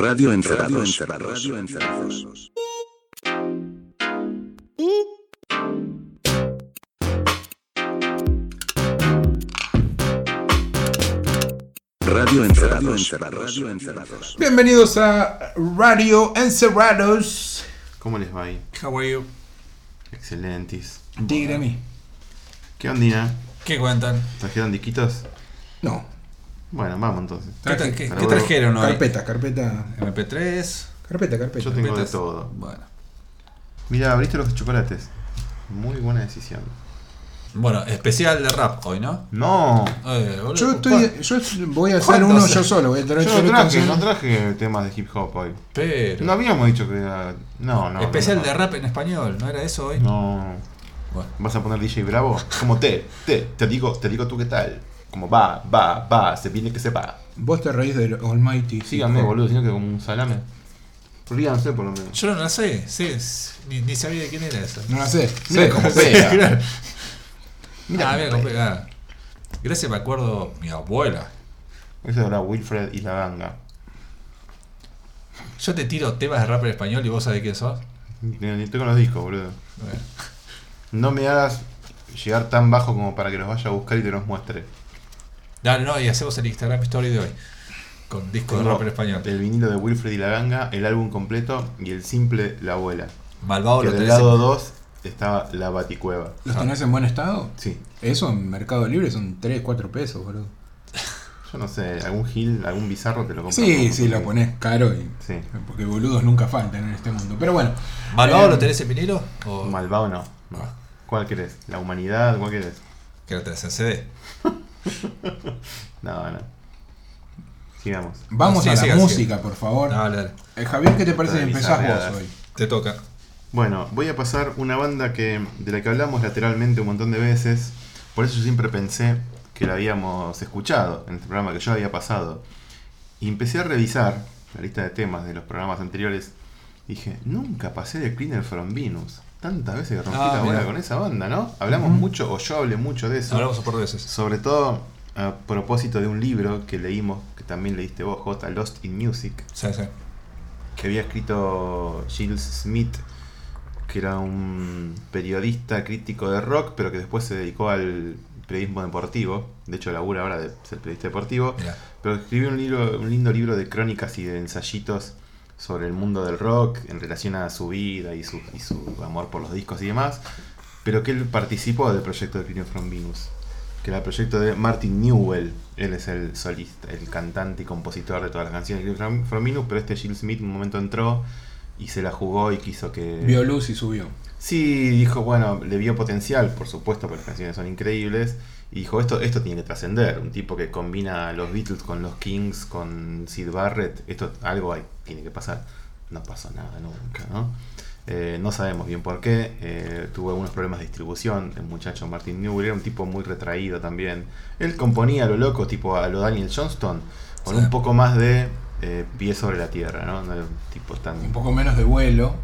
Radio Encerrados. Radio Encerrados. Radio Encerrados. Radio Encerrados. Bienvenidos a Radio Encerrados. ¿Cómo les va ahí? How are you? Excelentis. Dígame. ¿Qué ondina? ¿Qué cuentan? ¿Trajeron disquitos? No. Bueno, vamos entonces. ¿Qué, tra- qué- Pero qué bueno, trajeron hoy? Carpeta, carpeta. MP3. Carpeta, carpeta. Yo tengo de carpetas. todo. Bueno. Mira, abriste los chocolates. Muy buena decisión. Bueno, especial de rap hoy, ¿no? No. Eh, boludo, Yo estoy. Yo voy a hacer uno yo solo. Voy a traer Yo no traje, no traje temas de hip hop hoy. Pero. No habíamos dicho que era. No, no. especial no, de rap en español, ¿no era eso hoy? No. Bueno. ¿Vas a poner DJ Bravo? Como te, te, te digo, te digo tú qué tal. Como va, va, va, se viene que sepa. Vos te reís del Almighty. Síganme, boludo, sino que como un salame. Ríanse por lo menos. Yo no la sé, sí, es- ni, ni sabía de quién era esa. No la sé. Mira Sé. cómo Sí, pega. claro. Mira ah, cómo mira, cómo pega. pega. Gracias, me acuerdo mi abuela. Ese era Wilfred y la ganga. Yo te tiro temas de rap en español y vos sabés quién sos. Ni ni estoy con los discos, boludo. Bueno. No me hagas llegar tan bajo como para que los vaya a buscar y te los muestre. Dale, no, y hacemos el Instagram Story de hoy. Con disco de Tengo rap en español. El vinilo de Wilfred y la ganga, el álbum completo y el simple La abuela. Malvado que lo del tenés en- lado 2 estaba La Baticueva. ¿Los tenés en buen estado? Sí. Eso en Mercado Libre son 3, 4 pesos, boludo. Yo no sé, algún gil, algún bizarro te lo compras. Sí, sí, lo pones caro y. Sí. Porque boludos nunca faltan en este mundo. Pero bueno. ¿Malvado Eh, lo tenés en vinilo? O Malvado no. no. ¿Cuál querés? ¿La humanidad? ¿Cuál querés? que lo tenés en CD? No, no. Sigamos. Vamos Sí, a la siga, música, por favor. Dale, dale. Eh, Javier, ¿qué te parece si empezás vos hoy? Te toca. Bueno, voy a pasar una banda que de la que hablamos lateralmente un montón de veces. Por eso yo siempre pensé que la habíamos escuchado en este programa que yo había pasado. Y empecé a revisar la lista de temas de los programas anteriores. Dije, nunca pasé de Cleaner from Venus. Tantas veces que rompí Ah, la bola con esa banda, ¿no? Hablamos mucho, o yo hablé mucho de eso. Hablamos un par de veces. Sobre todo a propósito de un libro que leímos, que también leíste vos, J. Lost in Music Sí, sí. que había escrito Giles Smith, que era un periodista crítico de rock, pero que después se dedicó al periodismo deportivo. De hecho, labura ahora de ser periodista deportivo. Mirá. Pero escribió un, libro, un lindo libro de crónicas y de ensayitos sobre el mundo del rock en relación a su vida y su, y su amor por los discos y demás. Pero que él participó del proyecto de Clean from Venus, que era el proyecto de Martin Newell. Él es el solista, el cantante y compositor de todas las canciones de Clean from, from Venus, pero este Jill Smith en un momento entró y se la jugó y quiso que... Vio luz y subió. Sí, dijo, bueno, le vio potencial, por supuesto, porque las canciones son increíbles. Y dijo, esto, esto tiene que trascender. Un tipo que combina los Beatles con los Kings, con Sid Barrett. Esto, algo hay, tiene que pasar. No pasó nada nunca, ¿no? Eh, no sabemos bien por qué. Eh, tuvo algunos problemas de distribución. El muchacho Martin Newell era un tipo muy retraído también. Él componía a lo loco, tipo a lo Daniel Johnston, con Sí. un poco más de eh, pie sobre la tierra, ¿no? No era un tipo tan... Un poco menos de vuelo.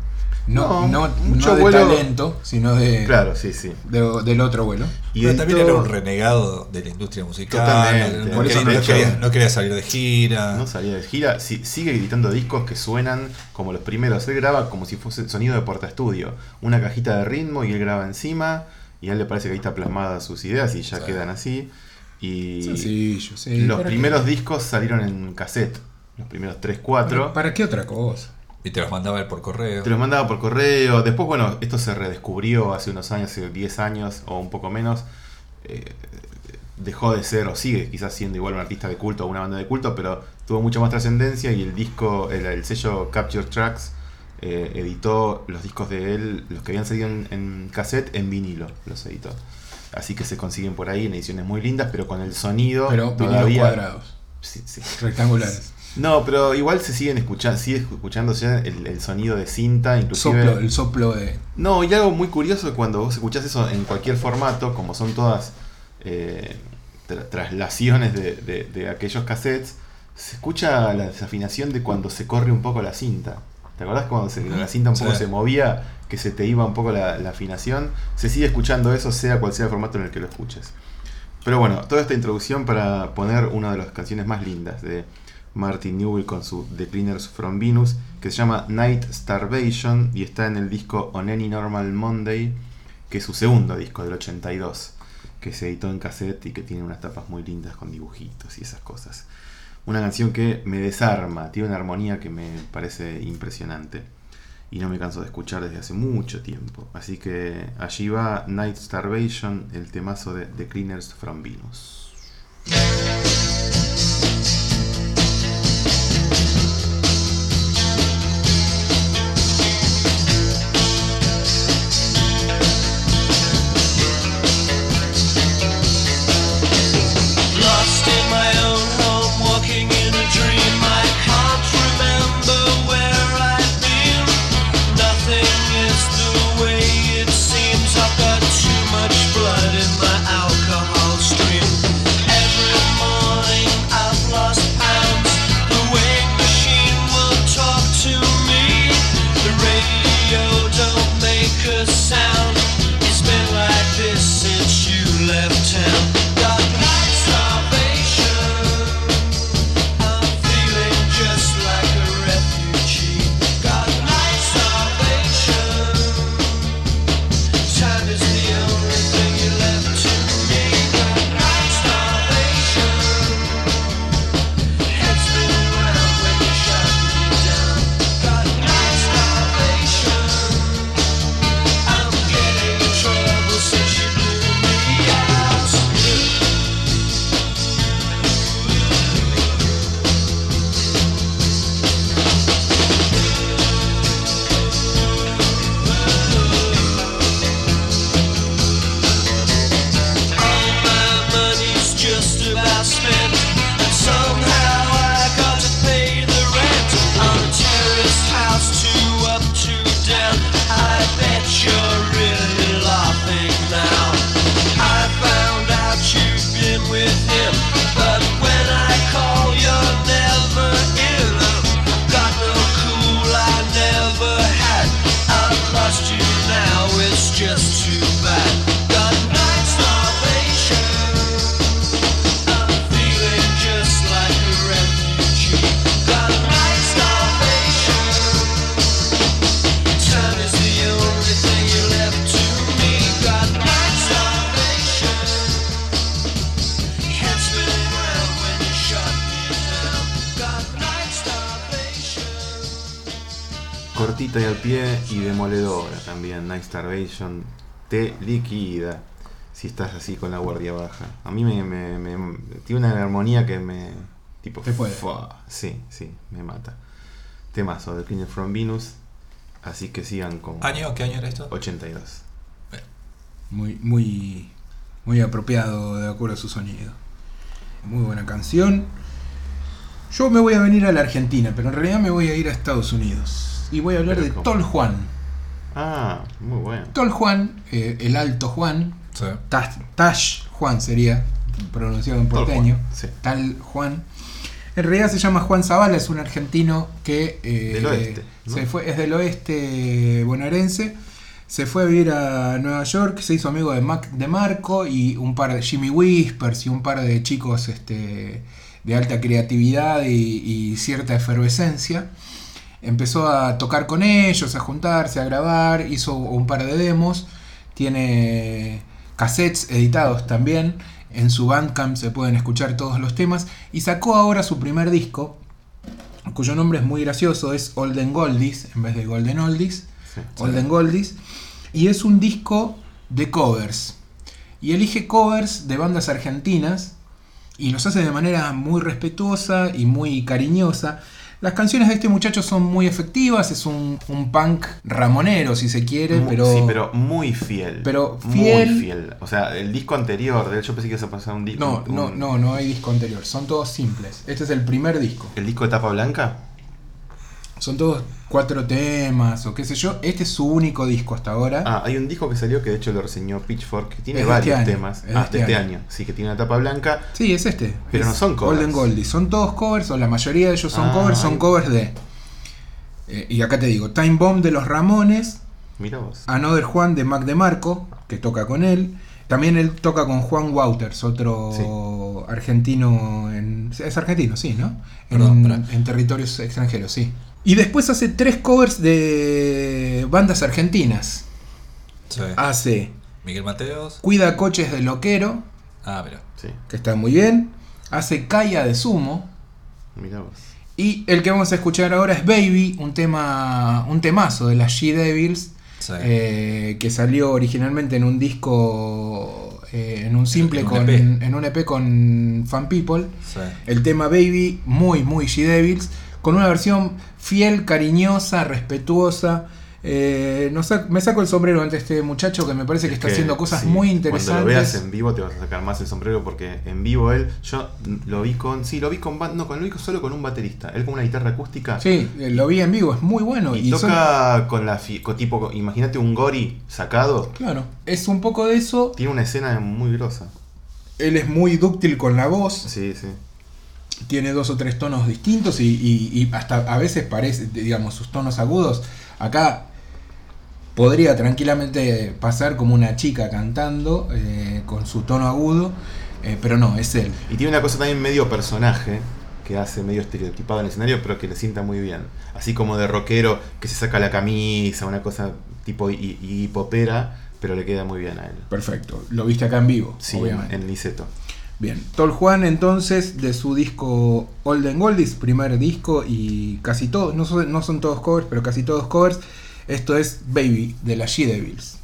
No, No, no, mucho no de vuelo. talento, sino de, Claro, sí, sí. de- del otro vuelo. Y Pero también era un renegado de la industria musical. Totalmente. No, Por eso quería, no quería- llaman. no quería salir de gira. No salía de gira, si- sigue editando discos que suenan como los primeros. Él graba como si fuese sonido de portaestudio. Una cajita de ritmo y él graba encima. Y a él le parece que ahí está plasmadas sus ideas y ya Sí. quedan así. Y Sencillo, sí. los ¿para primeros qué? discos salieron en cassette. Los primeros 3, 4. ¿Para, para qué otra cosa? Y te los mandaba él por correo. Te los mandaba por correo. Después, bueno, esto se redescubrió hace unos años, hace 10 años o un poco menos. Eh, dejó de ser, o sigue quizás siendo igual un artista de culto o una banda de culto, pero tuvo mucha más trascendencia y el disco, el, el sello Capture Tracks, eh, editó los discos de él, los que habían salido en, en cassette, en vinilo, los editó. Así que se consiguen por ahí en ediciones muy lindas, pero con el sonido Pero todavía... cuadrados, Sí, sí. rectangulares. No, pero igual se siguen escuchando, sigue escuchándose el, el sonido de cinta, inclusive. Soplo, el soplo de. No, y algo muy curioso cuando vos escuchás eso en cualquier formato, como son todas eh, tra- traslaciones de, de- de aquellos cassettes, se escucha la desafinación de cuando se corre un poco la cinta. ¿Te acordás cuando se- la cinta un poco Sí. se movía, que se te iba un poco la, la afinación? Se sigue escuchando eso, sea cual sea el formato en el que lo escuches. Pero bueno, toda esta introducción para poner una de las canciones más lindas de Martin Newell con su The Cleaners from Venus, que se llama Night Starvation y está en el disco On Any Normal Monday, que es su segundo disco del 82, que se editó en cassette y que tiene unas tapas muy lindas con dibujitos y esas cosas. Una canción que me desarma, tiene una armonía que me parece impresionante y no me canso de escuchar desde hace mucho tiempo. Así que allí va Night Starvation, el temazo de The Cleaners from Venus. Si estás así con la guardia baja. A mí me, me- me- tiene una armonía que me. Tipo. Te puede. fua. Sí, sí, me mata. Temazo de Cleaner from Venus. Así que sigan con ¿Año? ¿Qué año era esto? 82. Muy, muy, muy apropiado de acuerdo a su sonido. Muy buena canción. Yo me voy a venir a la Argentina, pero en realidad me voy a ir a Estados Unidos. Y voy a hablar Pero de. Tol Juan. Ah, muy bueno. Tol Juan, eh, el alto Juan, Sí. Tash, Tash Juan sería, pronunciado en porteño. Juan, sí. Tal Juan. En realidad se llama Juan Zavala, es un argentino que eh, Del oeste, ¿no? se fue, es del oeste bonaerense. Se fue a vivir a Nueva York, se hizo amigo de Mac de Marco y un par de Jimmy Whispers y un par de chicos este, de alta creatividad y, y cierta efervescencia. Empezó a tocar con ellos, a juntarse, a grabar, hizo un par de demos, tiene cassettes editados también, en su Bandcamp se pueden escuchar todos los temas y sacó ahora su primer disco, cuyo nombre es muy gracioso, es Olden Goldies en vez de Golden Oldies, Sí. Olden Goldies, y es un disco de covers. Y elige covers de bandas argentinas y los hace de manera muy respetuosa y muy cariñosa. Las canciones de este muchacho son muy efectivas, es un, un punk ramonero si se quiere, pero, sí, pero muy fiel. pero fiel- Muy fiel. O sea, el disco anterior, de hecho pensé que ibas a pasar un disco. no, un- no, no, no hay disco anterior, son todos simples. Este es el primer disco. ¿El disco de tapa blanca? Son todos cuatro temas o qué sé yo. Este es su único disco hasta ahora. Ah, hay un disco que salió que de hecho lo reseñó Pitchfork, que tiene Es de varios este año, temas. es de Ah, este de este año. año. Sí, que tiene una tapa blanca. Sí, es este. Pero Es no son covers. Golden Goldie. Son todos covers, o la mayoría de ellos son Ah, covers, son hay- covers de. eh, y acá te digo: Time Bomb de los Ramones, Mira vos. Another Juan de Mac DeMarco, que toca con él, También él toca con Juan Wouters, otro argentino. En, es argentino, sí, ¿no? Perdón, en territorios extranjeros, sí. Y después hace tres covers de bandas argentinas. Sí. Hace Miguel Mateos. Cuida Coches de Loquero, Ah, mira. Sí, que está muy bien. Hace Calla de Sumo. mirá vos. Y el que vamos a escuchar ahora es Baby, un tema un temazo de las She-Devils, Sí. eh, que salió originalmente en un disco, eh, en un simple, en un con, EP. en un EP con Fan People. Sí. El tema Baby, muy, muy She-Devils, con una versión fiel, cariñosa, respetuosa. Eh, no me saco el sombrero ante este muchacho que me parece que está Que, haciendo cosas sí, muy Cuando lo interesantes. veas en vivo te vas a sacar más el sombrero porque en vivo él, yo lo vi con, sí, lo vi con, no, con, lo vi solo con un baterista, él con una guitarra acústica. Sí, eh, lo vi en vivo, es muy bueno. Y, y son- toca con la, con tipo, imagínate un Gori sacado, claro, es un poco de eso. tiene una escena muy grosa. Él es muy dúctil con la voz, Sí, sí. Tiene dos o tres tonos distintos y, y- y hasta a veces parece, digamos, sus tonos agudos. Acá podría tranquilamente pasar como una chica cantando eh, con su tono agudo, eh, pero no, es él. Y tiene una cosa también medio personaje que hace medio estereotipado en el escenario, pero que le sienta muy bien. Así como de rockero que se saca la camisa, una cosa tipo y, y popera, pero le queda muy bien a él. Perfecto, lo viste acá en vivo, Sí, obviamente. en Niceto. Bien, Tol Juan entonces de su disco Olden Goldies, primer disco y casi todos, no son, no son todos covers, pero casi todos covers. Esto es Baby de la She Devils.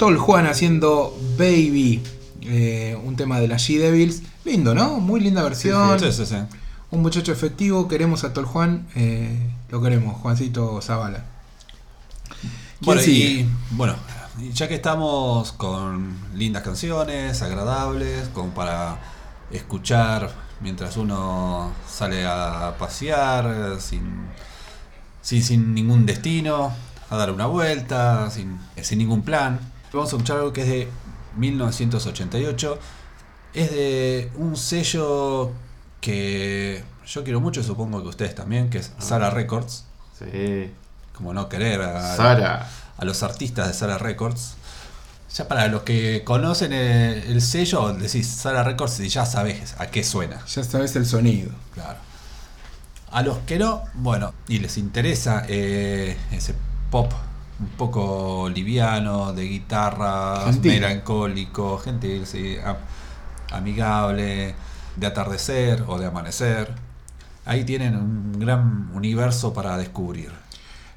Tol Juan haciendo Baby, eh, un tema de la She Devils. Lindo, ¿no? Muy linda versión. Sí, sí, sí. Un muchacho efectivo, queremos a Tol Juan, eh, lo queremos, Juancito Zavala. ¿Quién Bueno, y bueno, ya que estamos con lindas canciones, agradables, como para escuchar mientras uno sale a pasear, sin, sin, sin ningún destino, a dar una vuelta, sin, sin ningún plan. Vamos a escuchar algo que es de 1988. Es de un sello que yo quiero mucho, supongo que ustedes también, que es Sara Records. Sí. Como no querer a, Sara. a los artistas de Sara Records. Ya para los que conocen el, el sello, decís Sara Records y ya sabes a qué suena. Ya sabes el sonido. Claro. A los que no, bueno, y les interesa eh, ese pop un poco liviano, de guitarra, Gentil. melancólico, gentil, sí, am- amigable, de atardecer o de amanecer. Ahí tienen un gran universo para descubrir.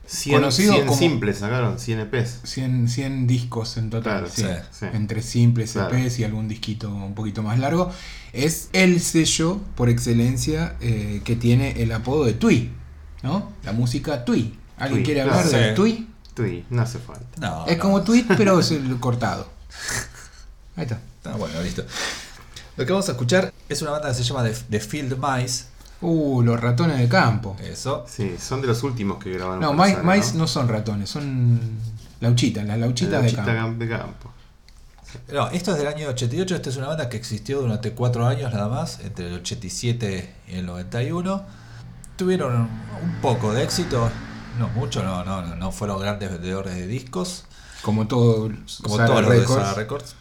100, Conocido 100 como- simples sacaron, 100 EPs. 100, 100 discos en total. Claro, sí. sí, sí. Entre simples Claro. EPs y algún disquito un poquito más largo. Es el sello por excelencia eh, que tiene el apodo de Tui. ¿No? La música Tui. ¿Alguien Tui, quiere claro. hablar de Sí. Tui? Tui, no hace falta. No, Es no. como tweet, pero es el cortado. Ahí está. Ah, bueno, listo. Lo que vamos a escuchar es una banda que se llama The, The Field Mice. Uh, los ratones de campo. Eso. Sí, son de los últimos que grabaron. No, mice, Sara, mice no son ratones, son lauchitas, las lauchitas La de chita campo. de campo. No, esto es del año 88. Esta es una banda que existió durante cuatro años nada más, entre el 87 y el 91. Tuvieron un poco de éxito, no mucho, no, no, no, no fueron grandes vendedores de discos, Como todo, como Sara todos los de. Sara Records.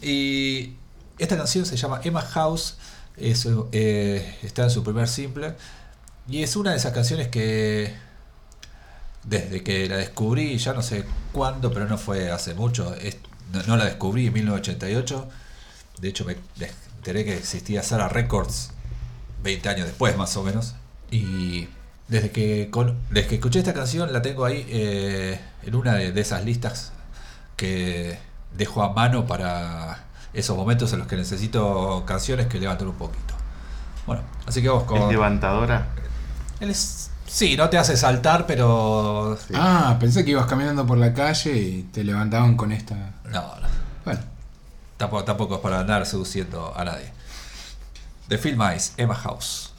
Y esta canción se llama Emma House, es, eh, está en su primer simple, y es una de esas canciones que desde que la descubrí, ya no sé cuándo, pero no fue hace mucho, es- no, no la descubrí en 1988, de hecho me enteré que existía Sara Records 20 años después más o menos, y desde que, con- desde que escuché esta canción la tengo ahí eh, en una de, de esas listas que dejo a mano para esos momentos en los que necesito canciones que levanten un poquito. Bueno, así que vamos con... Es levantadora. Él es- Sí, no te hace saltar, pero... Sí. Ah, pensé que ibas caminando por la calle y te levantaban con esta. No, no. Bueno, Tampoco, tampoco es para andar seduciendo a nadie. The Film Eyes, Emma House.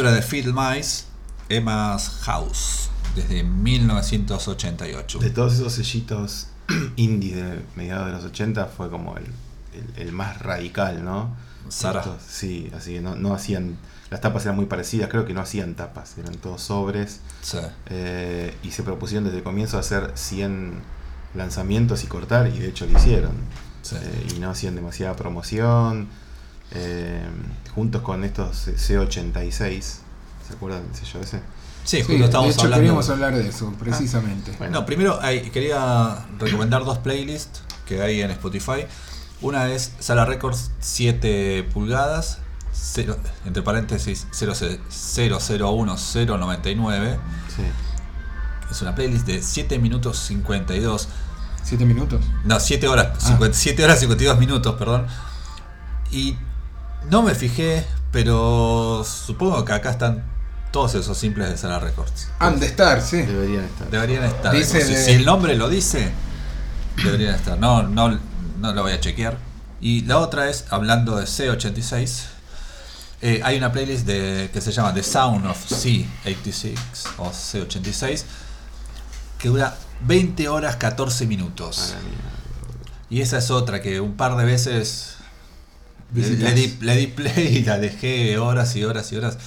Era de Phil Mice, Emma's House, desde 1988. De todos esos sellitos indies de mediados de los 80 fue como el, el- el más radical, ¿no? Sara. Estos- sí, así que no, no hacían. Las tapas eran muy parecidas, creo que no hacían tapas, eran todos sobres. Sí. eh, y se propusieron desde el comienzo hacer 100 lanzamientos y cortar, y de hecho lo hicieron. Sí. Eh, y no hacían demasiada promoción. Eh, juntos con estos C86, ¿se acuerdan del sello ese? Sí, Sí, justo de estábamos hecho hablando. queríamos hablar de eso, precisamente. Bueno. No, primero hay- quería recomendar dos playlists que hay en Spotify. Una es Sala Records 7 pulgadas, cero- entre paréntesis 001099. Sí. Es una playlist de 7 minutos 52. ¿Siete minutos? No, 7 horas, Ah. 50 7 horas 52 minutos, perdón. Y no me fijé, pero supongo que acá están todos esos simples de Sala Records. Han de estar, sí. Deberían estar. Deberían estar. Dice si, de- si el nombre lo dice, deberían estar. No, no, no lo voy a chequear. Y la otra es, hablando de C86, eh, hay una playlist de, que se llama The Sound of C86 o C86 que dura 20 horas 14 A minutos. Y esa es otra que un par de veces le, di, le di play y la dejé horas y horas y horas.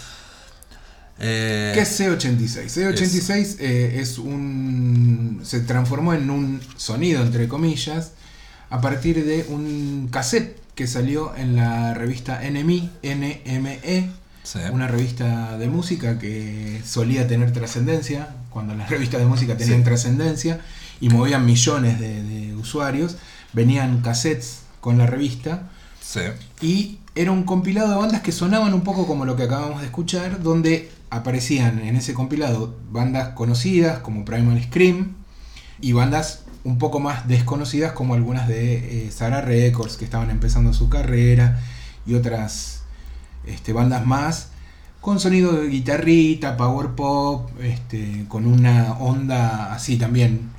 Eh, ¿Qué es C86? C86 eh, es un. se transformó en un sonido, entre comillas, a partir de un cassette que salió en la revista NME, NME, sí. una revista de música que solía tener trascendencia, cuando las revistas de música tenían Sí. trascendencia y movían millones de, de usuarios, venían cassettes con la revista Y era un compilado de bandas que sonaban un poco como lo que acabamos de escuchar, donde aparecían en ese compilado bandas conocidas como Primal Scream y bandas un poco más desconocidas como algunas de eh, Sarah Records que estaban empezando su carrera y otras este, bandas más con sonido de guitarrita, power pop, este, con una onda así también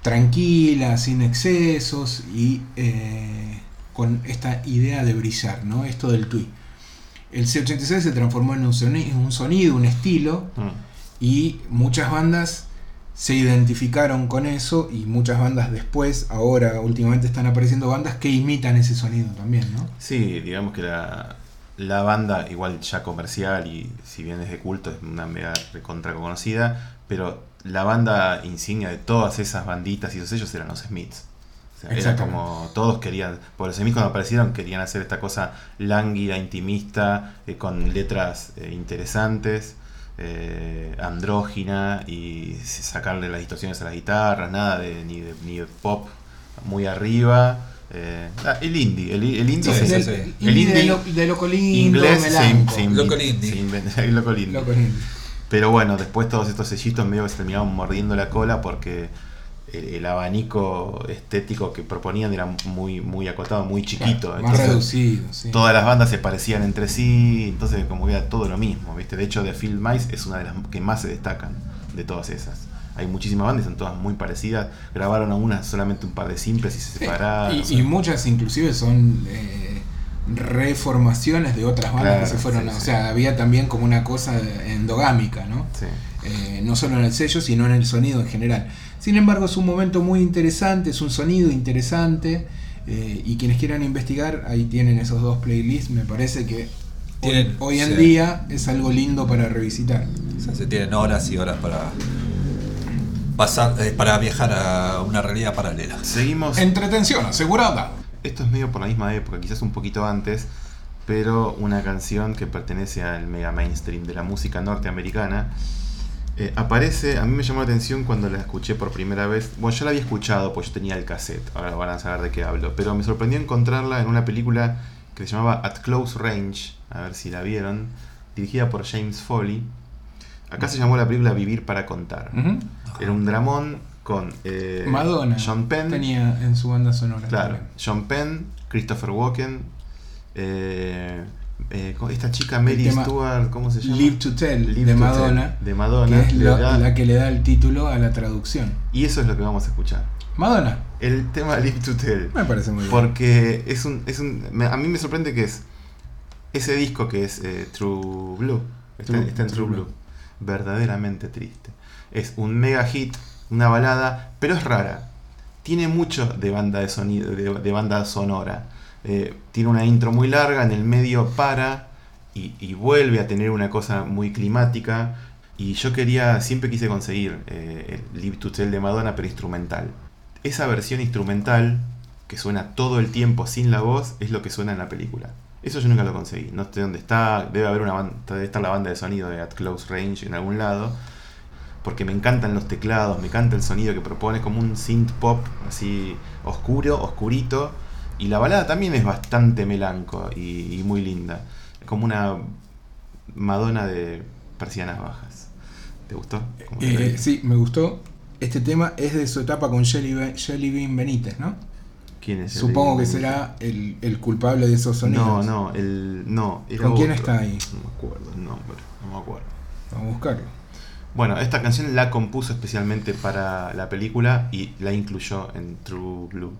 tranquila, sin excesos y eh, con esta idea de brillar, ¿no? Esto del tweet. El C86 se transformó en un sonido, un, sonido, un estilo, Mm. y muchas bandas se identificaron con eso y muchas bandas después, ahora últimamente están apareciendo bandas que imitan ese sonido también, ¿no? Sí, digamos que la, la banda, igual ya comercial y si bien es de culto, es una mega recontra conocida, pero la banda insignia de todas esas banditas y esos sellos eran los Smiths. Sea, era como todos querían, por los Smiths cuando aparecieron querían hacer esta cosa lánguida, intimista, eh, con letras eh, interesantes, eh, andrógina y sacarle las distorsiones a las guitarras, nada de ni de, ni de pop muy arriba. eh, ah, el indie, el, el indie Sí, se- sí, sí. El indie de, indie lo, de loco lindo, inglés se, se Loco indie. el loco. Loco lindo. Pero bueno, después todos estos sellitos medio que se terminaban mordiendo la cola porque el, el abanico estético que proponían era muy, muy acotado, muy chiquito. Claro, más reducido, sí. Todas las bandas se parecían entre sí, entonces como que era todo lo mismo, ¿viste? De hecho, The Field Mice es una de las que más se destacan de todas esas. Hay muchísimas bandas, son todas muy parecidas. Grabaron algunas solamente un par de simples y se Sí, separaron. y, muchas inclusive son eh, reformaciones de otras bandas Claro, que se fueron, sí, o sí. sea, había también como una cosa endogámica, ¿no? Eh, no solo en el sello, sino en el sonido en general. Sin embargo, es un momento muy interesante, es un sonido interesante, eh, y quienes quieran investigar, ahí tienen esos dos playlists, me parece que hoy, Tienen, hoy en sí. día es algo lindo para revisitar. O sea, se tienen horas y horas para pasar, eh, para viajar a una realidad paralela. Seguimos. Entretención asegurada. Esto es medio por la misma época, quizás un poquito antes, pero una canción que pertenece al mega mainstream de la música norteamericana. Eh, aparece, a mí me llamó la atención cuando la escuché por primera vez. Bueno, yo la había escuchado, pues yo tenía el cassette, ahora van a saber de qué hablo. Pero me sorprendió encontrarla en una película que se llamaba At Close Range, a ver si la vieron, dirigida por James Foley. Acá se llamó la película Vivir para Contar. Era un dramón con eh, Madonna John Penn. tenía en su banda sonora. Claro, también. John Penn, Christopher Walken, eh, eh, esta chica Mary Stewart, ¿cómo se llama? Live to Tell Live de to Madonna, Tell, de Madonna, que es da- la que le da el título a la traducción. y eso es lo que vamos a escuchar. Madonna, El tema Live to Tell. me parece muy bien. Porque es un, es un. me- A mí me sorprende que es ese disco que es eh, True Blue. Está, True- está en True True Blue. Blue. Verdaderamente triste. Es un mega hit, una balada, pero es rara. Tiene mucho de banda de sonido, de, de banda sonora. Eh, tiene una intro muy larga, en el medio para y, vuelve a tener una cosa muy climática. Y yo quería, siempre quise conseguir eh, el Live to Tell de Madonna, pero instrumental. Esa versión instrumental, que suena todo el tiempo sin la voz, es lo que suena en la película. Eso yo nunca lo conseguí. No sé dónde está. Debe haber una banda, debe estar la banda de sonido de At Close Range en algún lado. Porque me encantan los teclados, me encanta el sonido que propone, como un synth pop así oscuro, oscurito. Y la balada también es bastante melanco y, y muy linda. Como una Madonna de persianas bajas. ¿Te gustó? ¿Cómo te Eh, sí, me gustó. Este tema es de su etapa con Jelly, Be- Jelly Bean Benítez, ¿no? ¿Quién es Supongo que será el, el culpable de esos sonidos. No, no, el. No, era ¿Con quién otro. está ahí? No me acuerdo el nombre, no me acuerdo. Vamos a buscarlo. Bueno, esta canción la compuso especialmente para la película y la incluyó en True Blue.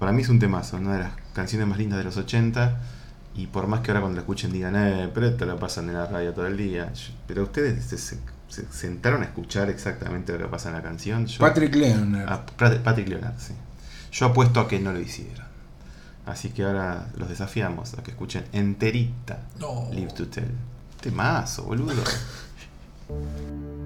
Para mí es un temazo, una de las canciones más lindas de los 80. Y por más que ahora cuando la escuchen digan, eh, pero esto lo pasan en la radio todo el día. Pero ustedes se, se- se sentaron a escuchar exactamente lo que pasa en la canción. Yo- Patrick Leonard. Ah, Pat- Patrick Leonard, sí. Yo apuesto a que no lo hicieron. Así que ahora los desafiamos a que escuchen enterita No. Live to Tell. Temazo, boludo.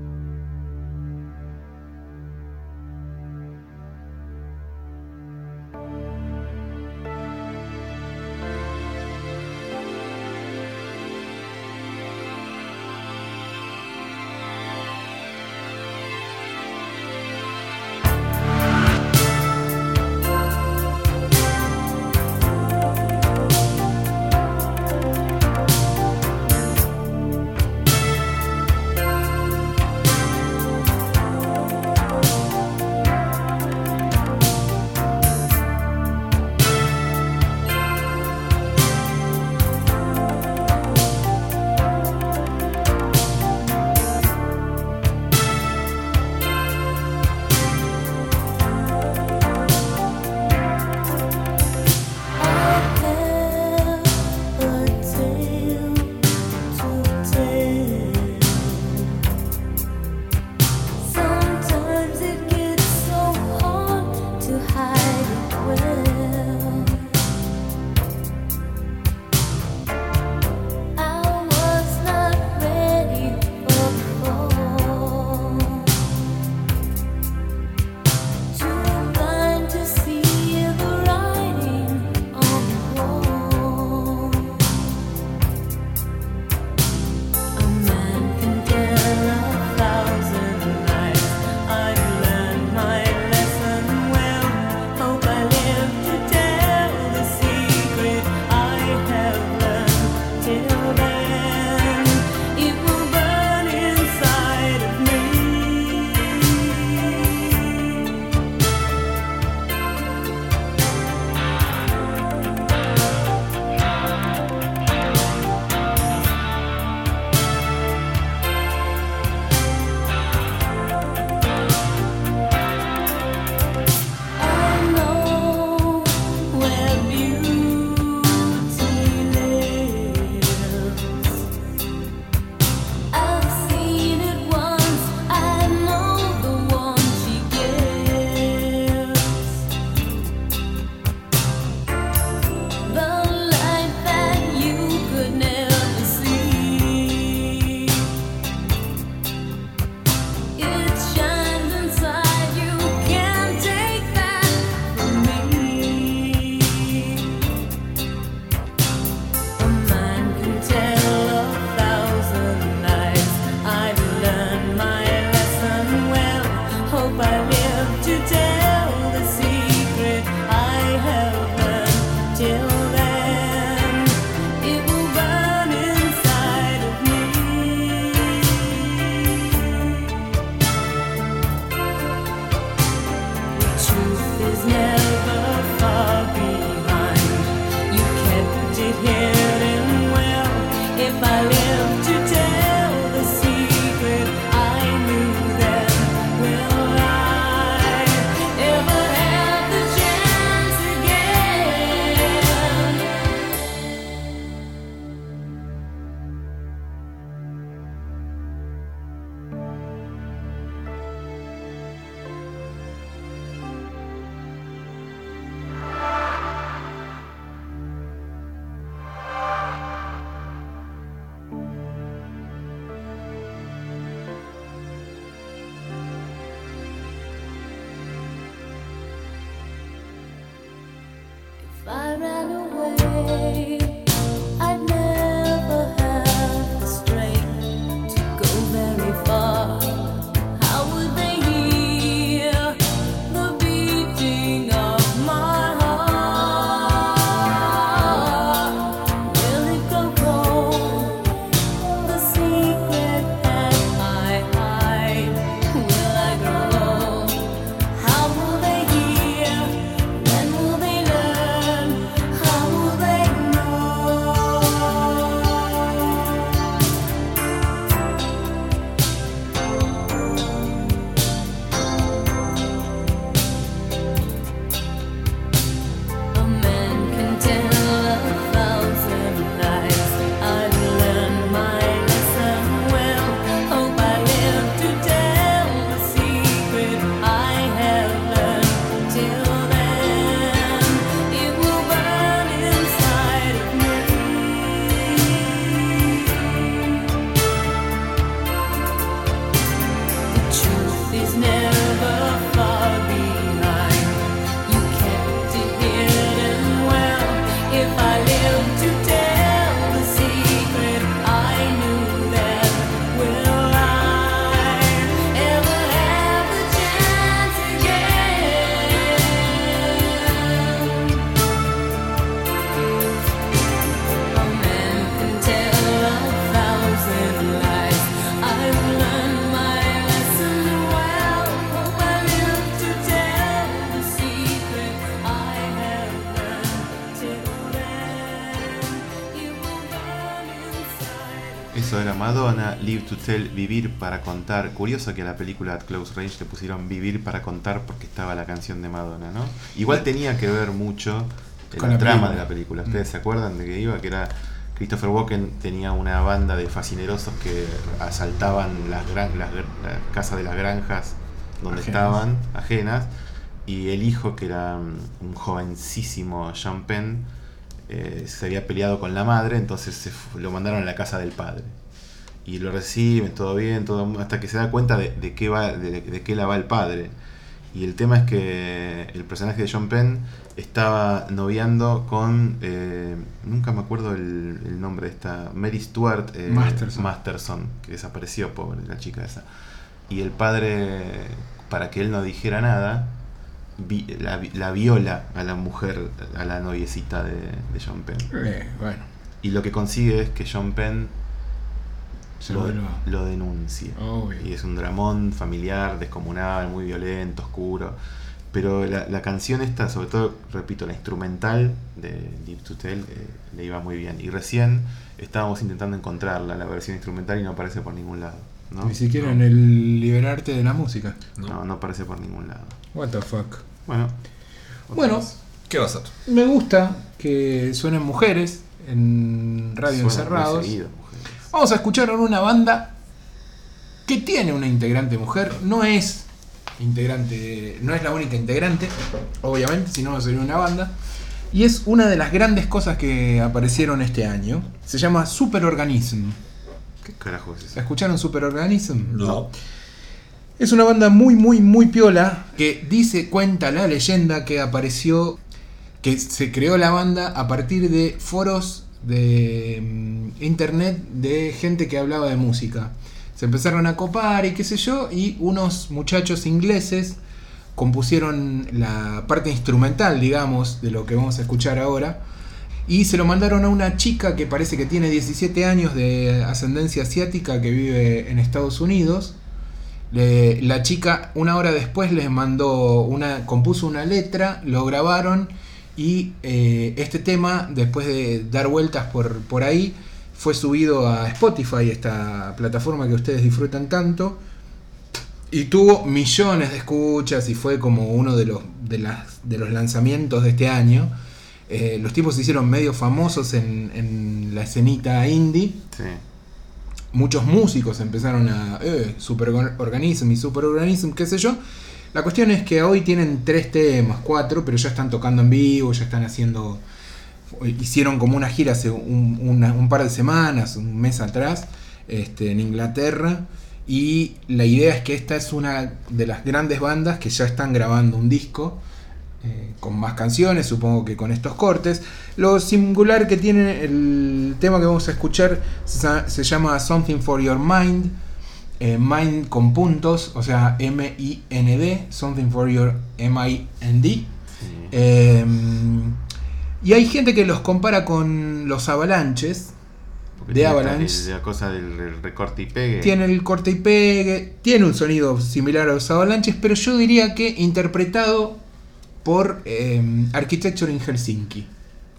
Tell, Vivir para Contar. Curioso que a la película At Close Range le pusieron Vivir para Contar porque estaba la canción de Madonna, ¿no? Igual tenía que ver mucho en Con la, la trama de la película. Mm. ¿Ustedes se acuerdan de que iba? Que era Christopher Walken tenía una banda de fascinerosos que asaltaban las, gran- las, casas de las granjas donde Ajenas. estaban, ajenas, y el hijo, que era mm, un jovencísimo Sean Penn, eh, se había peleado con la madre, entonces se lo mandaron a la casa del padre. Y lo reciben, todo bien, todo hasta que se da cuenta de, de qué va, de, de qué la va el padre. Y el tema es que el personaje de John Penn estaba noviando con, eh, nunca me acuerdo el, el nombre de esta, Mary Stuart eh, Masterson. Masterson, que desapareció, pobre, la chica esa. Y el padre, para que él no dijera nada, vi- la, la viola a la mujer, a la noviecita de, de John Penn. Eh, bueno, Y lo que consigue es que John Penn se lo. Obvio. Y es un dramón familiar, descomunal, muy violento, oscuro. Pero la, la canción esta, sobre todo, repito, la instrumental de Live to Tell, eh, le iba muy bien. Y recién estábamos intentando encontrarla, la versión instrumental, y no aparece por ningún lado. ¿no? Ni siquiera en el liberarte de la música. No, no aparece por ningún lado. What the fuck. Bueno. Bueno, ¿Qué va a ser? me gusta que suenen mujeres en Radio suena muy Encerrados. seguido, mujeres. Vamos a escuchar a una banda que tiene una integrante mujer. No es integrante, no es la única integrante, obviamente, si no sería una banda. Y es una de las grandes cosas que aparecieron este año. Se llama Superorganism. ¿Qué carajo es eso? ¿Escucharon Superorganism? No. Es una banda muy, muy, muy piola que dice, cuenta la leyenda que apareció, que se creó la banda a partir de foros de mm, internet de gente que hablaba de música. Se empezaron a copar y qué sé yo, y unos muchachos ingleses compusieron la parte instrumental, digamos, de lo que vamos a escuchar ahora. Y se lo mandaron a una chica que parece que tiene 17 años de ascendencia asiática que vive en Estados Unidos. La chica una hora después les mandó una, compuso una letra, lo grabaron y eh, este tema, después de dar vueltas por, por ahí, fue subido a Spotify, esta plataforma que ustedes disfrutan tanto, y tuvo millones de escuchas y fue como uno de los, de las, de los lanzamientos de este año. Eh, los tipos se hicieron medio famosos en, en la escenita indie Sí. muchos músicos empezaron a eh, Superorganism y Superorganism, qué sé yo. La cuestión es que hoy tienen tres temas, cuatro, pero ya están tocando en vivo, ya están haciendo. Hicieron como una gira hace un, un par de semanas, un mes atrás, este, en Inglaterra. Y la idea es que esta es una de las grandes bandas que ya están grabando un disco. eh, con más canciones, supongo que con estos cortes. Lo singular que tiene el tema que vamos a escuchar se llama Something for Your Mind. Eh, mind con puntos, o sea, M-I-N-D, Something for Your M-I-N-D. Eh, y hay gente que los compara con los avalanches. Porque de Avalanche. La cosa del del recorte y pegue. Tiene el corte y pegue, tiene un sonido similar a los avalanches, pero yo diría que interpretado por eh, Architecture in Helsinki.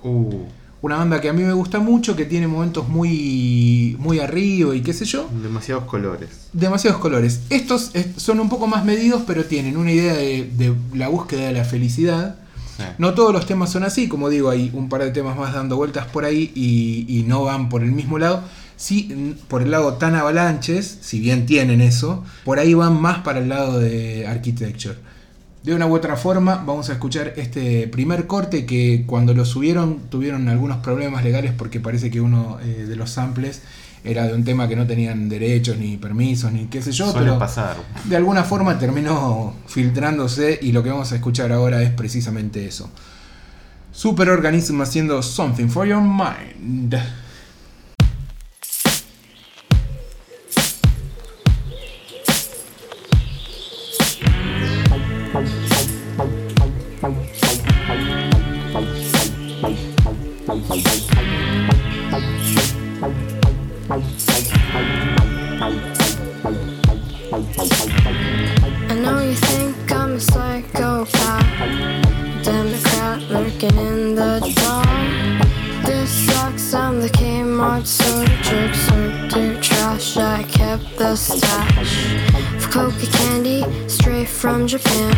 Uh, Una banda que a mí me gusta mucho, que tiene momentos muy, muy arriba y qué sé yo. demasiados colores. Demasiados colores. Estos son un poco más medidos, pero tienen una idea de, de la búsqueda de la felicidad. Sí. No todos los temas son así, como digo, hay un par de temas más dando vueltas por ahí y, y no van por el mismo lado. Sí, por el lado tan avalanches, si bien tienen eso, por ahí van más para el lado de architecture. De una u otra forma, vamos a escuchar este primer corte que cuando lo subieron tuvieron algunos problemas legales porque parece que uno eh, de los samples era de un tema que no tenían derechos ni permisos ni qué sé yo, Suele pero pasar. de alguna forma terminó filtrándose y lo que vamos a escuchar ahora es precisamente eso. Superorganismo haciendo Something for Your Mind. From Japan.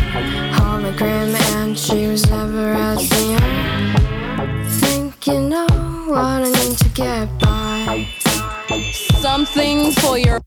Hologram, and she was never as young. Think you know what I need to get by. Something for your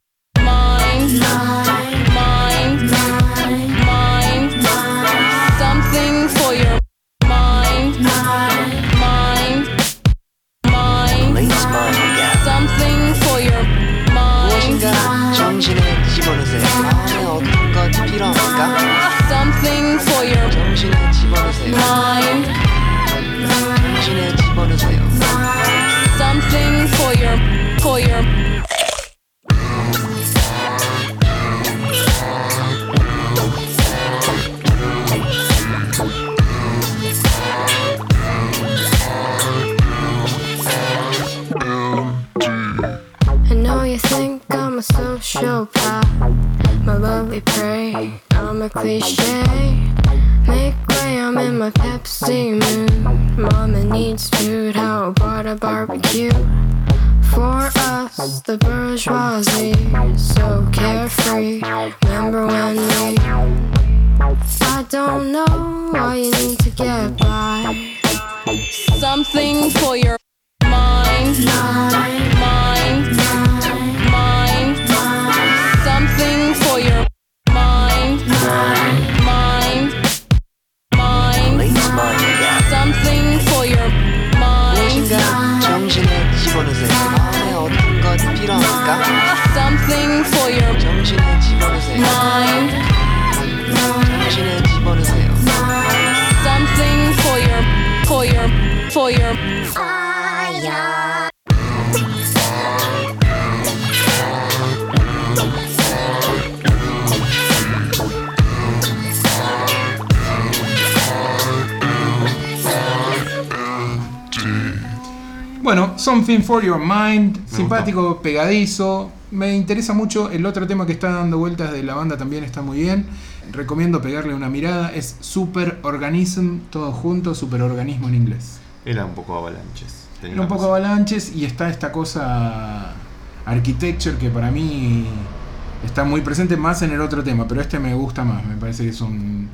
a sociopath, my lovely prey. I'm a cliche. Make way, I'm in my Pepsi mood. Mama needs food, how about a barbecue? For us, the bourgeoisie, so carefree. Remember when we? I don't know why you need to get by. something for your mind. Mind. mine. Something for Your Mind, simpático, pegadizo. Me interesa mucho. El otro tema que está dando vueltas de la banda también está muy bien. Recomiendo pegarle una mirada. Es Superorganism, todo junto, Superorganismo en inglés. Era un poco avalanches. Era un poco avalanches y está esta cosa architecture que para mí está muy presente más en el otro tema, pero este me gusta más. Me parece que es un,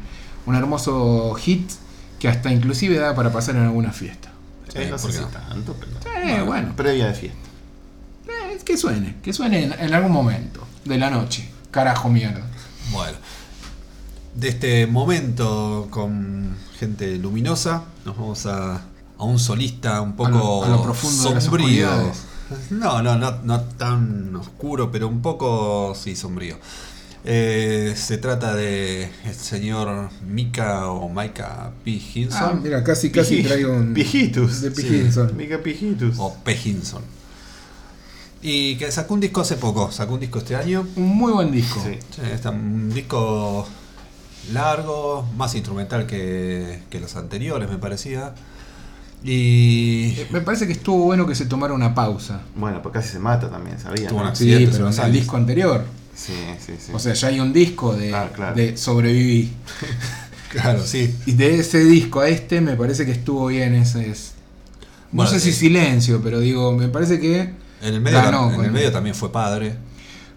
un hermoso hit que hasta inclusive da para pasar en alguna fiesta. Eh, no ¿por sé si tanto, pero. Eh, bueno. Previa de fiesta. Eh, que suene, que suene en, en algún momento de la noche. Carajo mierda. Bueno, de este momento con gente luminosa, nos vamos a, a un solista un poco A lo- a lo profundo de las sombrío. No, no, no, no tan oscuro, pero un poco sí sombrío. Eh, se trata de el señor Mika o Micah P. Ah, Hinson mira, casi, casi traigo un. Pijitus. De Sí. Pijinson. Mica Pijitus. o P. Hinson. Y que sacó un disco hace poco, sacó un disco este año. Un muy buen disco. Sí. Sí, está un disco largo, más instrumental que, que los anteriores, me parecía. Y. Eh, Me parece que estuvo bueno que se tomara una pausa. Bueno, pues casi se mata también, ¿sabía? Tuvo no? una- Sí, pero en el disco anterior. Sí, sí, sí. O sea, ya hay un disco de, Ah, claro. de Sobreviví. Claro, sí. Y de ese disco a este me parece que estuvo bien ese. es- No Bueno, sé si eh, silencio, pero digo, me parece que En el medio, Ganó en con- el medio también fue padre.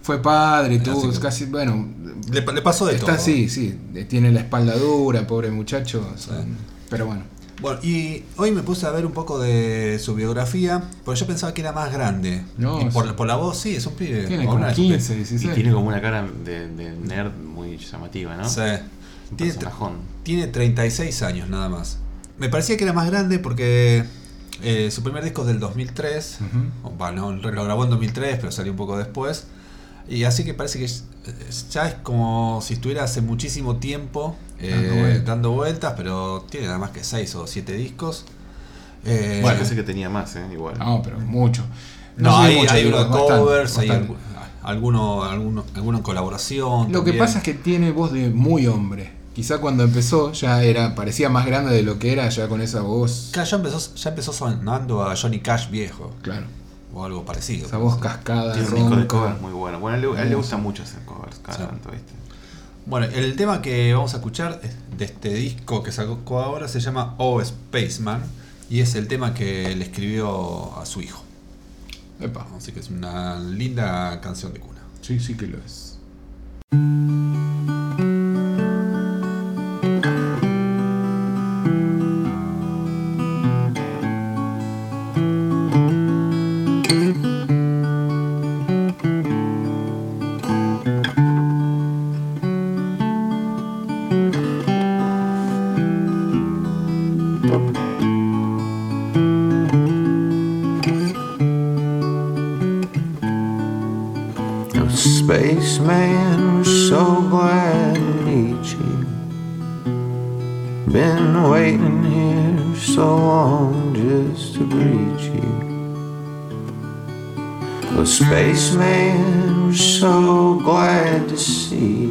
fue padre, tuvo casi, bueno, Le, le pasó de está todo. sí, sí, tiene la espalda dura, pobre muchacho, son- pero bueno. Bueno, y hoy me puse a ver un poco de su biografía, porque yo pensaba que era más grande. No, y por, sí. por la voz, sí, es un pibe. Tiene como una es un pibe. 15, Y 16. tiene como una cara de, de nerd muy llamativa, ¿no? Sí. Un Tiene, tiene 36 años nada más. Me parecía que era más grande porque eh, su primer disco es del 2003. Ujú. Bueno, lo grabó en 2003, pero salió un poco después. Y así que parece que ya es como si estuviera hace muchísimo tiempo eh, Dando vueltas. dando vueltas, pero tiene nada más que 6 o 7 discos. Eh, Bueno, pensé que tenía más, ¿eh? Igual. No, pero mucho. no, hay, mucho, hay unos bastante, covers, hay bastante. alguno, alguno, alguno en colaboración. Lo que pasa es que tiene voz de muy hombre. Quizá cuando empezó ya era parecía más grande de lo que era ya con esa voz. Claro, ya empezó, ya empezó sonando a Johnny Cash viejo, Claro. O algo parecido. Esa voz cascada, Tiene un disco de covers muy bueno. Bueno, a él, le- a él le Hermoso. gusta mucho hacer covers cada Sí. tanto, ¿viste? Bueno, el tema que vamos a escuchar de este disco que sacó ahora se llama Oh Spaceman y es el tema que le escribió a su hijo. Epa. Así que es una linda canción de cuna. Sí, sí que lo es. So glad to see.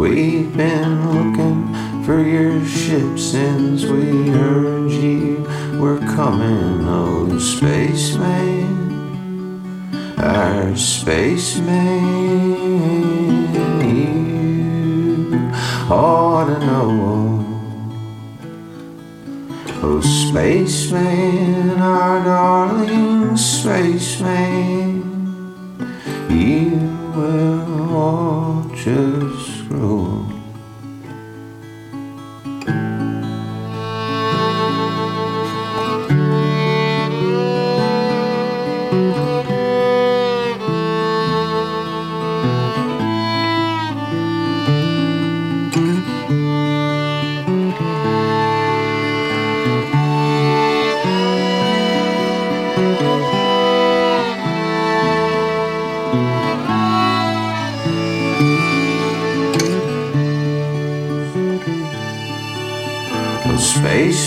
We've been looking for your ship since we heard you were coming. Oh, spaceman. Our spaceman, you ought to know. Oh, spaceman, our darling spaceman, we will all just grow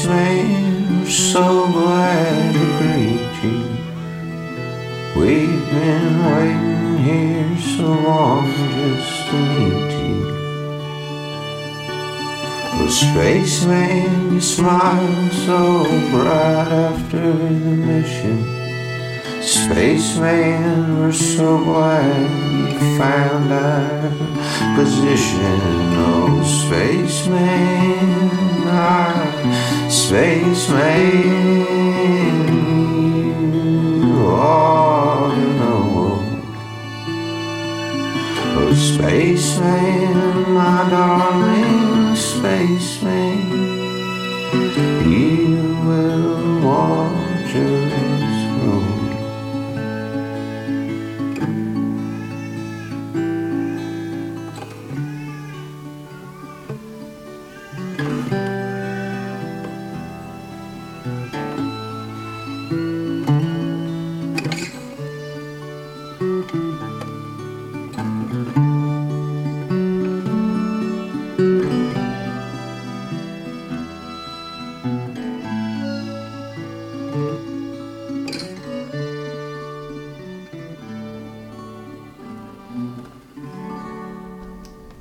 we're so glad to greet you. We've been waiting here so long just to meet you. Oh, spaceman, you smiled so bright after the mission. Spaceman, we're so glad found our position. Oh, spaceman, our spaceman, you ought to know. Oh, spaceman, my darling spaceman, you will watch us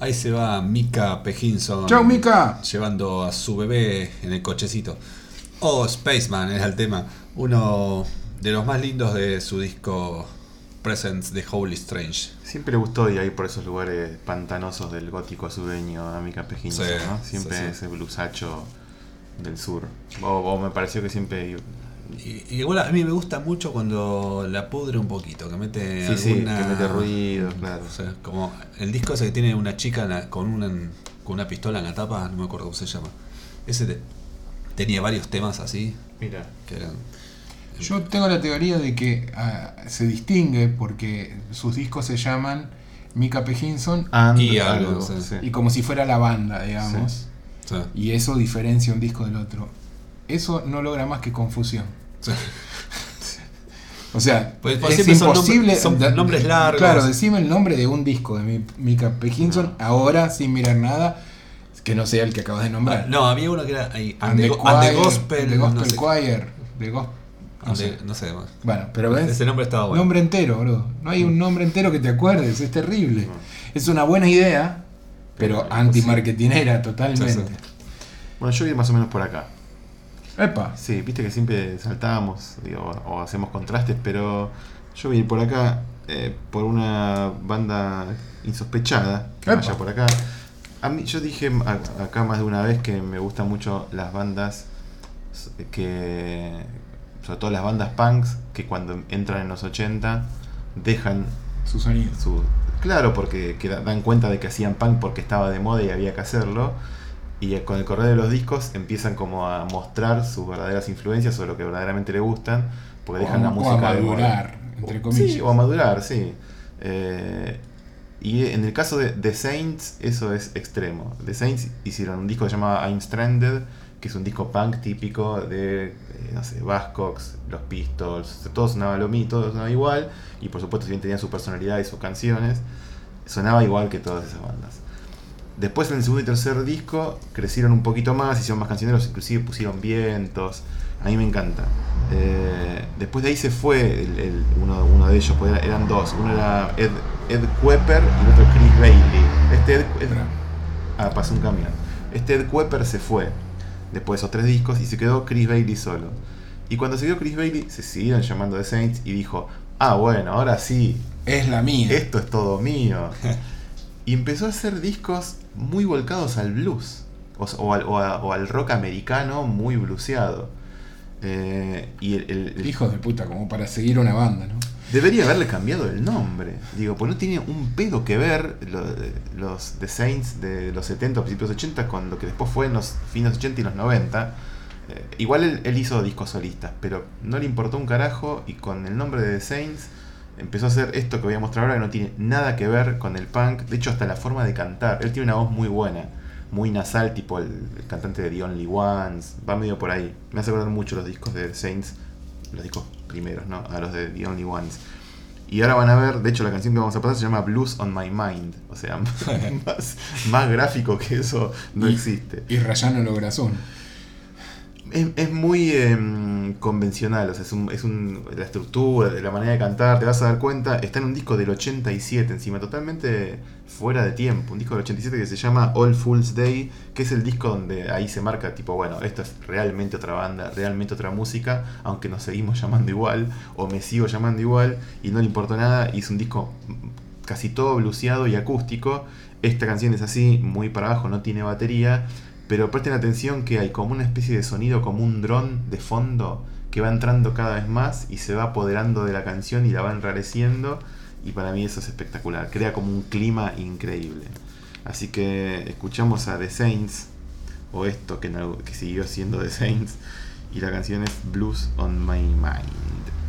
Ahí se va Mika Pejinson. Chau, Mika. Llevando a su bebé en el cochecito. Oh, Spaceman era el tema. Uno de los más lindos de su disco Presents de Holy Strange. Siempre le gustó ir ahí por esos lugares pantanosos del gótico sureño a Mika Pejinson, Sí, ¿no? Siempre sí, sí. ese blusacho del sur. O, o me pareció que siempre... Y, y igual a mí me gusta mucho cuando la pudre un poquito, que mete Sí, que mete ruido, claro. O sea, como el disco ese que tiene una chica la- con, una, con una pistola en la tapa, no me acuerdo cómo se llama. Ese te- tenía varios temas así, Mira. que eran... Yo tengo la teoría de que ah, se distingue porque sus discos se llaman Mika Pejinson Y algo, algo, sí. sí. y como si fuera la banda, digamos. Y eso diferencia un disco del otro. Eso no logra más que confusión. o sea, O sea, Pues- pues es son imposible. nombres- son nombres largos. Claro, decime el nombre de un disco de Mi- Mika Pejinson ahora sin mirar nada que no sea el que acabas de nombrar. No, había uno que era ahí, And And, the the, and the Choir, Gospel, The Gospel no sé, Choir, The no And sé. the- no sé más. Bueno, pero ves. Ese nombre estaba bueno. Nombre entero, bro. No hay un nombre entero que te acuerdes, es terrible. Es una buena idea, pero Pero anti-marketinera totalmente. Sí, Bueno, yo vi más o menos por acá. Epa. Sí, viste que siempre saltábamos digo, o hacemos contrastes, pero yo vi por acá eh, por una banda insospechada que Epa. vaya por acá. A mí, yo dije a- acá más de una vez que me gustan mucho las bandas que, sobre todo las bandas punks, que cuando entran en los 80 dejan Su sonido. su claro porque que da- dan cuenta de que hacían punk porque estaba de moda y había que hacerlo y con el correr de los discos empiezan como a mostrar sus verdaderas influencias o lo que verdaderamente le gustan porque O dejan a- la o a música de moda. madurar, entre comillas. sí, o a madurar sí Eh, y en el caso de The Saints eso es extremo The Saints hicieron un disco que se llama I'm Stranded que es un disco punk típico de, eh, no sé, Buzzcocks, los Pistols, todo sonaba lo mismo, todo sonaba igual, y por supuesto si bien tenían su personalidad y sus canciones, sonaba igual que todas esas bandas. Después en el segundo y tercer disco crecieron un poquito más, hicieron más cancioneros, inclusive pusieron vientos, a mí me encanta. Eh, después de ahí se fue el- el- uno, uno de ellos, pues era- eran dos, uno era Ed, Ed y el otro Chris Bailey. Este Ed, Ed- ah, pasó un camión. Este Ed Kuepper se fue después de esos tres discos y se quedó Chris Bailey solo. Y cuando se quedó Chris Bailey, se siguieron llamando The Saints y dijo, ah bueno, ahora sí, Es la mía. esto es todo mío. y empezó a hacer discos muy volcados al blues. O, o al, o a- o al rock americano muy bluseado. Eh, y el, el- el- Hijos de puta, como para seguir una banda, ¿no? debería haberle cambiado el nombre. Digo, pues no tiene un pedo que ver lo- los The Saints de los 70 o principios 80 con lo que después fue en los fines 80 y los 90. Eh, igual él, él hizo discos solistas, pero no le importó un carajo y con el nombre de The Saints empezó a hacer esto que voy a mostrar ahora que no tiene nada que ver con el punk. De hecho, hasta la forma de cantar. Él tiene una voz muy buena, muy nasal, tipo el, el cantante de The Only Ones. Va medio por ahí. Me hace acordar mucho los discos de The Saints, los discos primeros, ¿no? A los de The Only Ones. Y ahora van a ver, de hecho la canción que vamos a pasar se llama Blues on My Mind. O sea, más, más gráfico que eso no Y- existe. Y Rayano Lograzón. Es, es muy em, convencional, o sea, es, un, es un- la estructura, la manera de cantar, te vas a dar cuenta, está en un disco del 87 encima, totalmente fuera de tiempo, un disco del 87 que se llama All Fool's Day, que es el disco donde ahí se marca tipo, bueno, esto es realmente otra banda, realmente otra música, aunque nos seguimos llamando igual, o me sigo llamando igual, y no le importó nada, y es un disco casi todo bluseado y acústico, esta canción es así, muy para abajo, no tiene batería, pero presten atención que hay como una especie de sonido, como un dron de fondo que va entrando cada vez más y se va apoderando de la canción y la va enrareciendo. Y para mí eso es espectacular, crea como un clima increíble. Así que escuchamos a The Saints, o esto que, que siguió siendo The Saints, y la canción es Blues on My Mind.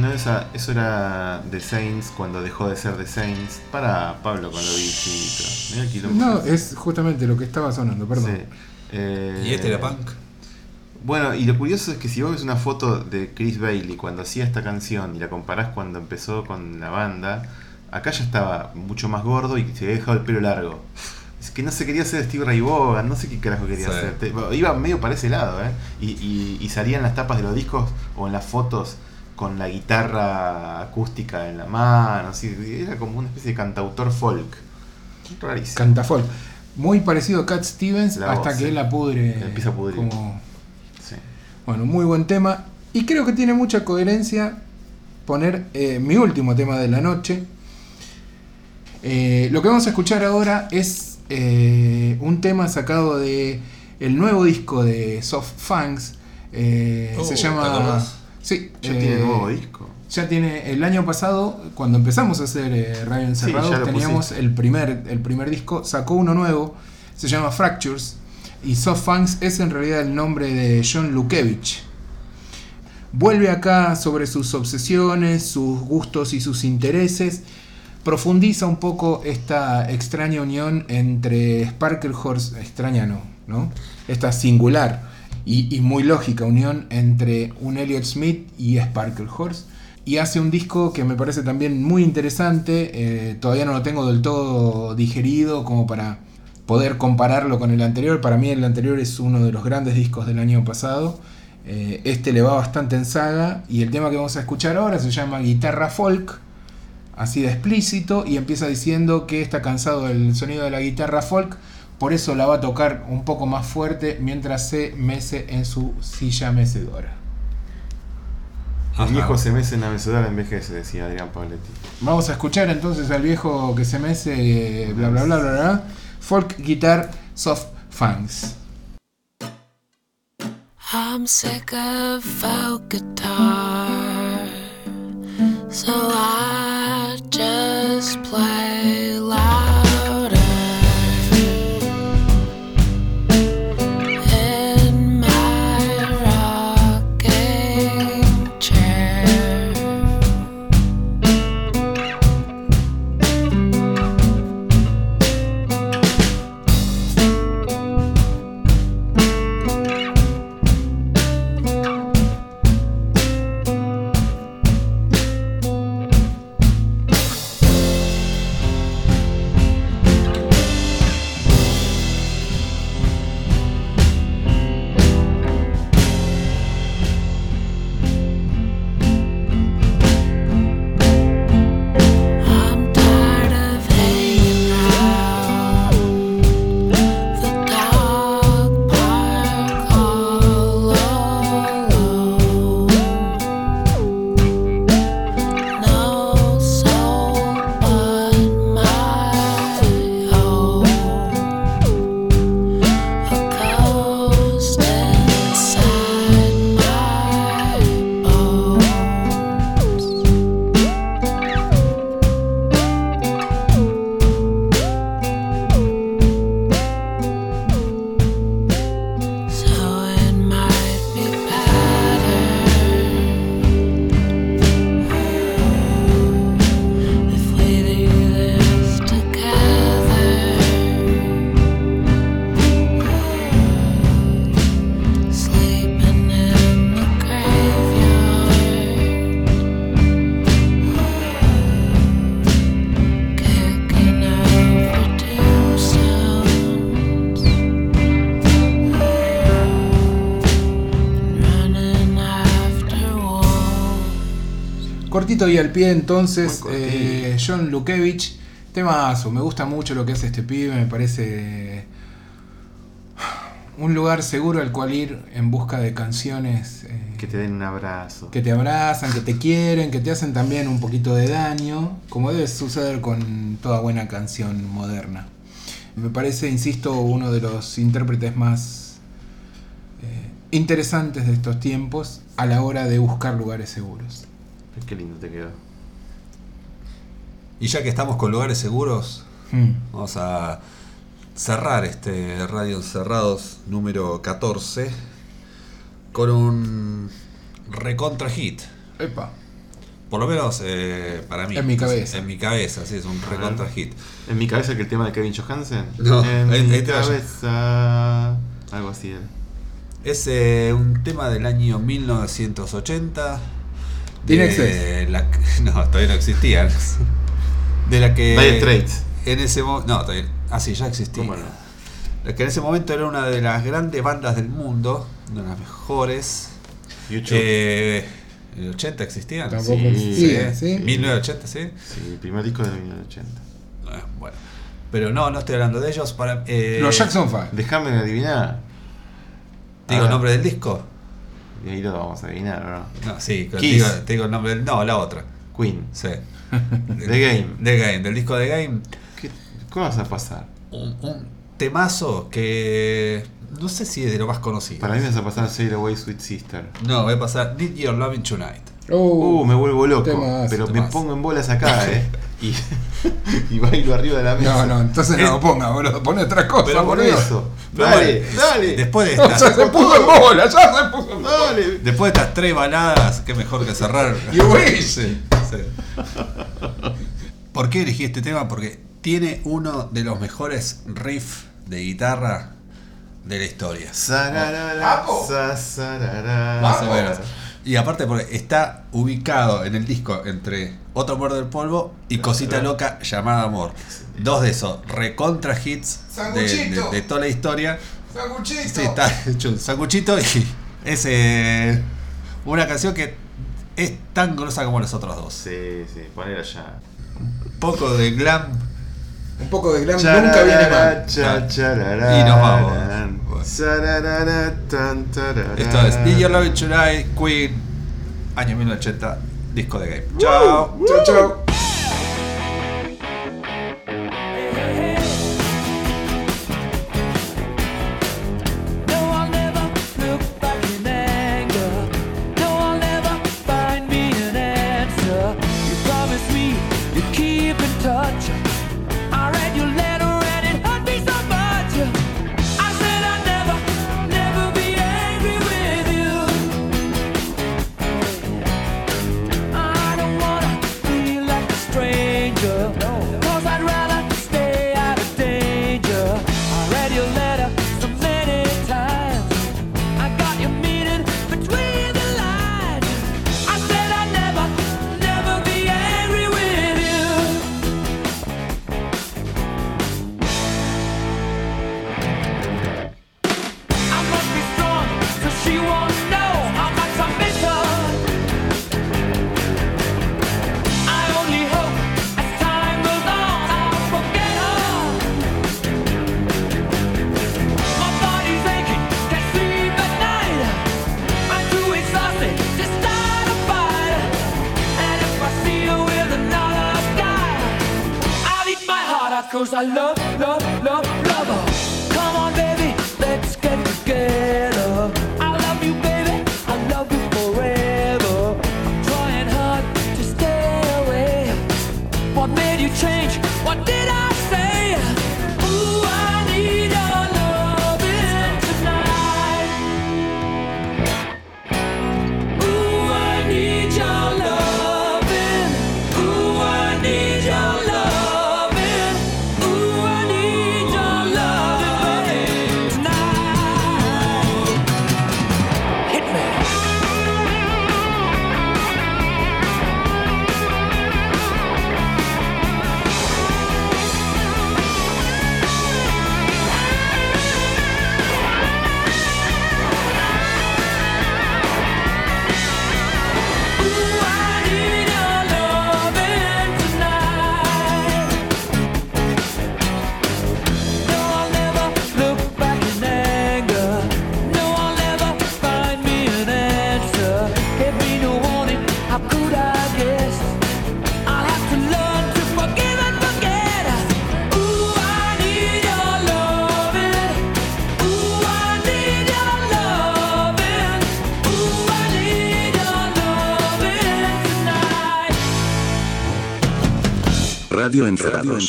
Bueno, esa, eso era The Saints cuando dejó de ser The Saints. Para Pablo con lo bichito. No, es justamente lo que estaba sonando, perdón. Sí. Eh, ¿Y este era punk? Bueno, y lo curioso es que si vos ves una foto de Chris Bailey cuando hacía esta canción y la comparás cuando empezó con la banda, acá ya estaba mucho más gordo y se había dejado el pelo largo. Es que no se quería hacer Steve Ray Vaughan, no sé qué carajo quería Sí. hacer. Iba medio para ese lado, ¿eh? Y, y, y salía en las tapas de los discos o en las fotos con la guitarra acústica en la mano, así, era como una especie de cantautor folk. Rarísimo. Cantafol. Muy parecido a Cat Stevens La hasta voz, que sí. él la pudre. La empieza a pudrir. Como, Sí. bueno, muy buen tema. Y creo que tiene mucha coherencia poner eh, mi último tema de la noche. Eh, lo que vamos a escuchar ahora es eh, un tema sacado de el nuevo disco de Soft Fangs. Eh, Oh, se ¿te llama. Sí, Ya eh, tiene nuevo disco. Ya tiene el año pasado, cuando empezamos a hacer eh, Radio Encerrado, teníamos pusiste. el primer, el primer disco, sacó uno nuevo, se llama Fractures, y Soft Fangs es en realidad el nombre de John Lukevich. Vuelve acá sobre sus obsesiones, sus gustos y sus intereses, profundiza un poco esta extraña unión entre Sparklehorse, extraña no, ¿no? Esta singular y, muy lógica unión entre un Elliott Smith y Sparklehorse. Y hace un disco que me parece también muy interesante, eh, todavía no lo tengo del todo digerido como para poder compararlo con el anterior. Para mí el anterior es uno de los grandes discos del año pasado. Eh, este le va bastante en saga y el tema que vamos a escuchar ahora se llama Guitarra Folk así de explícito y empieza diciendo que está cansado del sonido de la guitarra folk, por eso la va a tocar un poco más fuerte mientras se mece en su silla mecedora. El Ajá. viejo se mece en la mecedora envejece, decía Adrián Pavletti. Vamos a escuchar entonces al viejo que se mece, eh, bla bla bla bla bla, folk guitar soft fangs. I'm sick of folk guitar, so I cortito y al pie entonces, eh, John Lukevich, temazo, me gusta mucho lo que hace este pibe, me parece un lugar seguro al cual ir en busca de canciones eh, Que te den un abrazo. que te abrazan, que te quieren, que te hacen también un poquito de daño, como debe suceder con toda buena canción moderna. Me parece, insisto, uno de los intérpretes más eh, interesantes de estos tiempos a la hora de buscar lugares seguros. Qué lindo te quedó. Y ya que estamos con lugares seguros, Hmm. vamos a cerrar este Radio Encerrados número 14 con un recontra hit. Epa. Por lo menos eh, para mí. En mi cabeza. En mi cabeza, sí, es un recontra hit. En mi cabeza que el tema de Kevin Johansen. No, en ahí- mi ahí te vaya. cabeza. Algo así. era. Es eh, un tema del año 1980. De la- No, todavía no existían. De la que. Dire Straits. En ese momento. No, todavía. Ah, sí, ya existía. ¿Cómo no? La que en ese momento era una de las grandes bandas del mundo. Una de las mejores. YouTube. Eh, ¿En el 80 existían? Tampoco Sí, existía, ¿sí? 1980, sí. Sí, el primer disco de 1980. Ah, bueno. Pero no, no estoy hablando de ellos. Para, eh, Los Jackson 5. Déjame adivinar. ¿Te digo Ah. el nombre del disco? Y ahí lo vamos a adivinar, ¿o ¿no? No, sí, te digo, te digo el nombre. No, la otra. Queen. Sí. The Game. The Game, del disco The Game. ¿Qué, ¿Cómo vas a pasar? Un, un temazo que. No sé si es de lo más conocido. Para mí me vas a pasar Sail Away Sweet Sister. No, voy a pasar Need Your Loving Tonight. Uh, me vuelvo loco. temazo, pero me pongo en bolas acá, eh. Y, y bailo arriba de la mesa. No, no, entonces no lo ponga, boludo. Pone otra cosa, Pero por boludo. eso. Dale, bueno, dale. Después de Ya estas, se puso en bola, ya se puso en bola. Dale. después de estas tres baladas, qué mejor que cerrar. Sí, sí. ¿Por qué elegí este tema? Porque tiene uno de los mejores riffs de guitarra de la historia. Sararara, sa. Más o menos. Y aparte porque está ubicado en el disco entre Otro Muerde del Polvo y Cosita Loca llamada Amor. Dos de esos recontra hits de, de- Sanguchito. de toda la historia. Sanguchito. Sí, está hecho un sanguchito y es eh, una canción que es tan grosa como las otras dos. Sí, sí, poner allá. Poco de glam Un poco de glam nunca viene mal. Chararara, Y nos vamos. Bueno. Sararara, tan, tarara. Esto es Did You Love It Tonight, Queen, año 1980, disco de game. Chao. Chao, chao. I love, love, love,